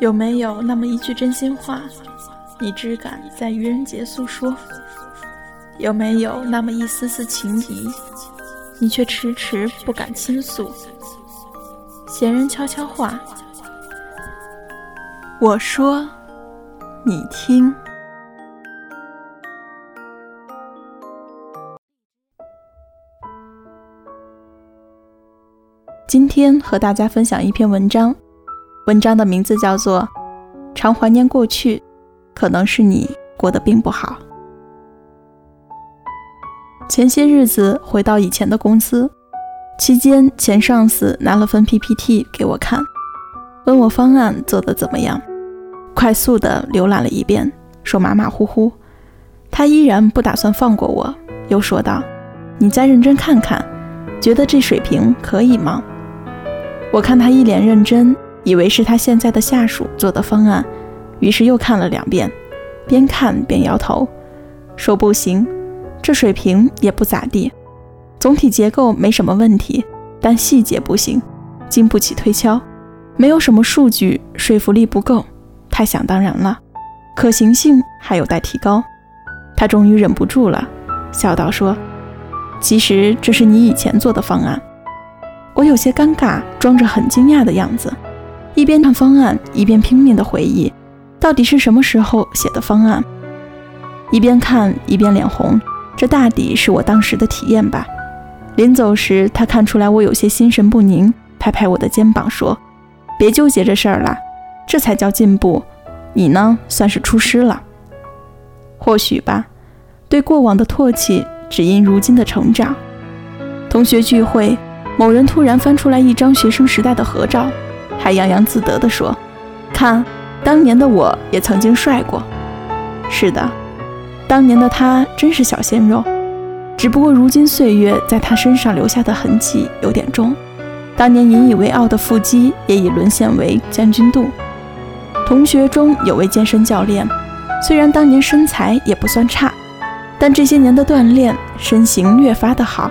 有没有那么一句真心话，你只敢在愚人节诉说？有没有那么一丝丝情谊，你却迟迟不敢倾诉？闲人悄悄话，我说，你听。今天和大家分享一篇文章。文章的名字叫做《常怀念过去，可能是你过得并不好》。前些日子回到以前的公司，期间前上司拿了份 PPT 给我看，问我方案做得怎么样。快速的浏览了一遍，说马马虎虎。他依然不打算放过我，又说道：“你再认真看看，觉得这水平可以吗？”我看他一脸认真。以为是他现在的下属做的方案，于是又看了两遍，边看边摇头，说不行，这水平也不咋地，总体结构没什么问题，但细节不行，经不起推敲，没有什么数据，说服力不够，太想当然了，可行性还有待提高。他终于忍不住了，笑道说：“其实这是你以前做的方案。”我有些尴尬，装着很惊讶的样子。一边看方案，一边拼命地回忆，到底是什么时候写的方案。一边看一边脸红，这大抵是我当时的体验吧。临走时，他看出来我有些心神不宁，拍拍我的肩膀说：“别纠结这事儿了，这才叫进步。你呢，算是出师了。或许吧，对过往的唾弃，只因如今的成长。”同学聚会，某人突然翻出来一张学生时代的合照。还洋洋自得地说：“看，当年的我也曾经帅过。是的，当年的他真是小鲜肉，只不过如今岁月在他身上留下的痕迹有点重。当年引以为傲的腹肌也已沦陷为将军肚。同学中有位健身教练，虽然当年身材也不算差，但这些年的锻炼，身形越发的好，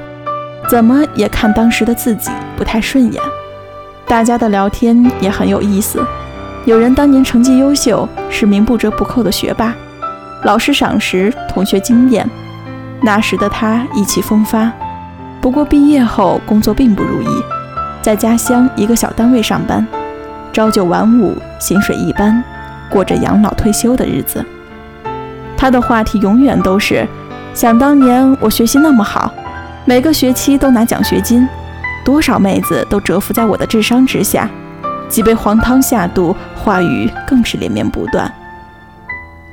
怎么也看当时的自己不太顺眼。”大家的聊天也很有意思，有人当年成绩优秀，是名不折不扣的学霸，老师赏识，同学惊艳。那时的他意气风发，不过毕业后工作并不如意，在家乡一个小单位上班，朝九晚五，薪水一般，过着养老退休的日子。他的话题永远都是，想当年我学习那么好，每个学期都拿奖学金。多少妹子都折服在我的智商之下，几杯黄汤下肚，话语更是连绵不断。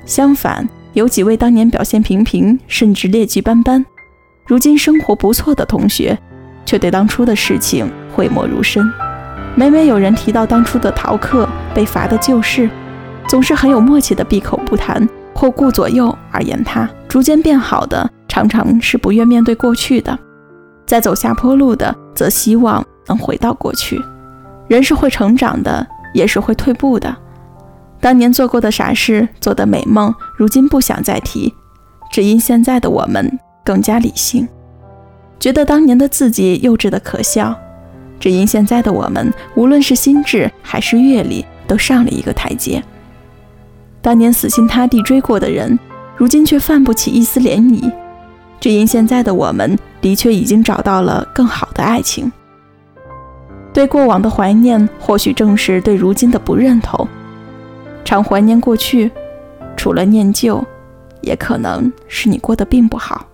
相反，有几位当年表现平平，甚至劣迹斑斑，如今生活不错的同学，却对当初的事情讳莫如深。每每有人提到当初的逃课、被罚的旧事，总是很有默契的闭口不谈，或顾左右而言他。逐渐变好的，常常是不愿面对过去的。在走下坡路的，则希望能回到过去。人是会成长的，也是会退步的。当年做过的傻事，做的美梦，如今不想再提，只因现在的我们更加理性，觉得当年的自己幼稚的可笑。只因现在的我们，无论是心智还是阅历，都上了一个台阶。当年死心塌地追过的人，如今却泛不起一丝涟漪。只因现在的我们的确已经找到了更好的爱情。对过往的怀念，或许正是对如今的不认同。常怀念过去，除了念旧，也可能是你过得并不好。